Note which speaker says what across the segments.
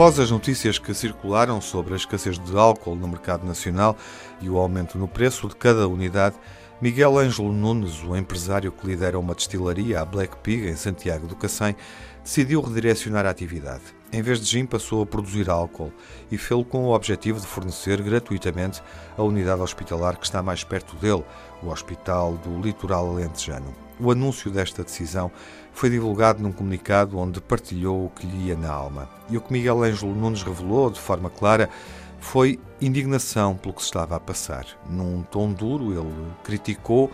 Speaker 1: Após as notícias que circularam sobre a escassez de álcool no mercado nacional e o aumento no preço de cada unidade, Miguel Ângelo Nunes, o empresário que lidera uma destilaria, a Black Pig, em Santiago do Cacém, decidiu redirecionar a atividade. Em vez de gin, passou a produzir álcool e fez-lo com o objetivo de fornecer gratuitamente a unidade hospitalar que está mais perto dele, o Hospital do Litoral Alentejano. O anúncio desta decisão foi divulgado num comunicado onde partilhou o que lhe ia na alma. E o que Miguel Ângelo Nunes revelou de forma clara foi indignação pelo que se estava a passar. Num tom duro, ele criticou,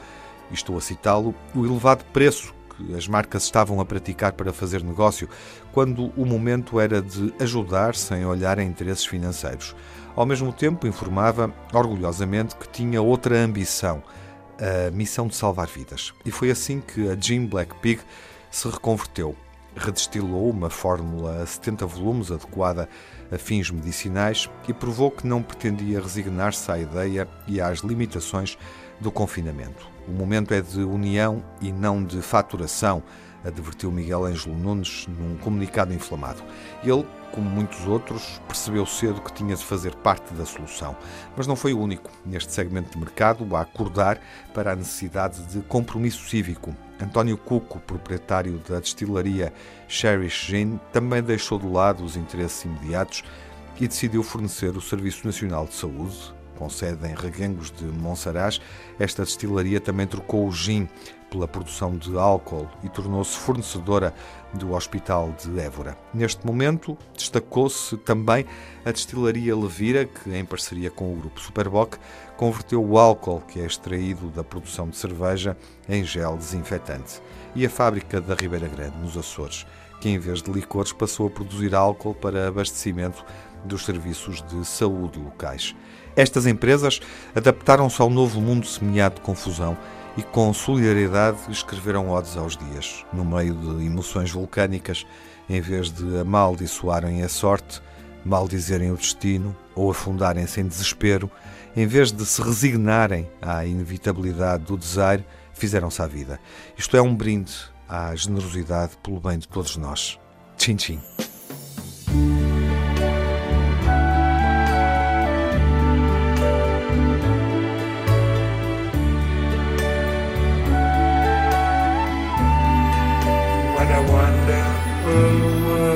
Speaker 1: e estou a citá-lo, o elevado preço que as marcas estavam a praticar para fazer negócio, quando o momento era de ajudar sem olhar a interesses financeiros. Ao mesmo tempo, informava orgulhosamente que tinha outra ambição, a missão de salvar vidas. E foi assim que a Jim Black Pig se reconverteu redestilou uma fórmula a 70 volumes adequada a fins medicinais e provou que não pretendia resignar-se à ideia e às limitações do confinamento. O momento é de união e não de faturação, advertiu Miguel Ângelo Nunes num comunicado inflamado. Ele, como muitos outros, percebeu cedo que tinha de fazer parte da solução, mas não foi o único neste segmento de mercado a acordar para a necessidade de compromisso cívico António Cuco, proprietário da destilaria Cherish Gin, também deixou de lado os interesses imediatos e decidiu fornecer o Serviço Nacional de Saúde, com sede em Reguengos de Monsaraz. Esta destilaria também trocou o gin pela produção de álcool e tornou-se fornecedora do Hospital de Évora. Neste momento, destacou-se também a destilaria Levira, que, em parceria com o grupo Superboc, converteu o álcool que é extraído da produção de cerveja em gel desinfetante. E a fábrica da Ribeira Grande, nos Açores, que, em vez de licores, passou a produzir álcool para abastecimento dos serviços de saúde locais. Estas empresas adaptaram-se ao novo mundo semeado de confusão e com solidariedade escreveram odes aos dias, no meio de emoções vulcânicas, em vez de amaldiçoarem a sorte, maldizerem o destino ou afundarem-se em desespero, em vez de se resignarem à inevitabilidade do desaire, fizeram-se à vida. Isto é um brinde à generosidade pelo bem de todos nós. Tchim, tchim. world.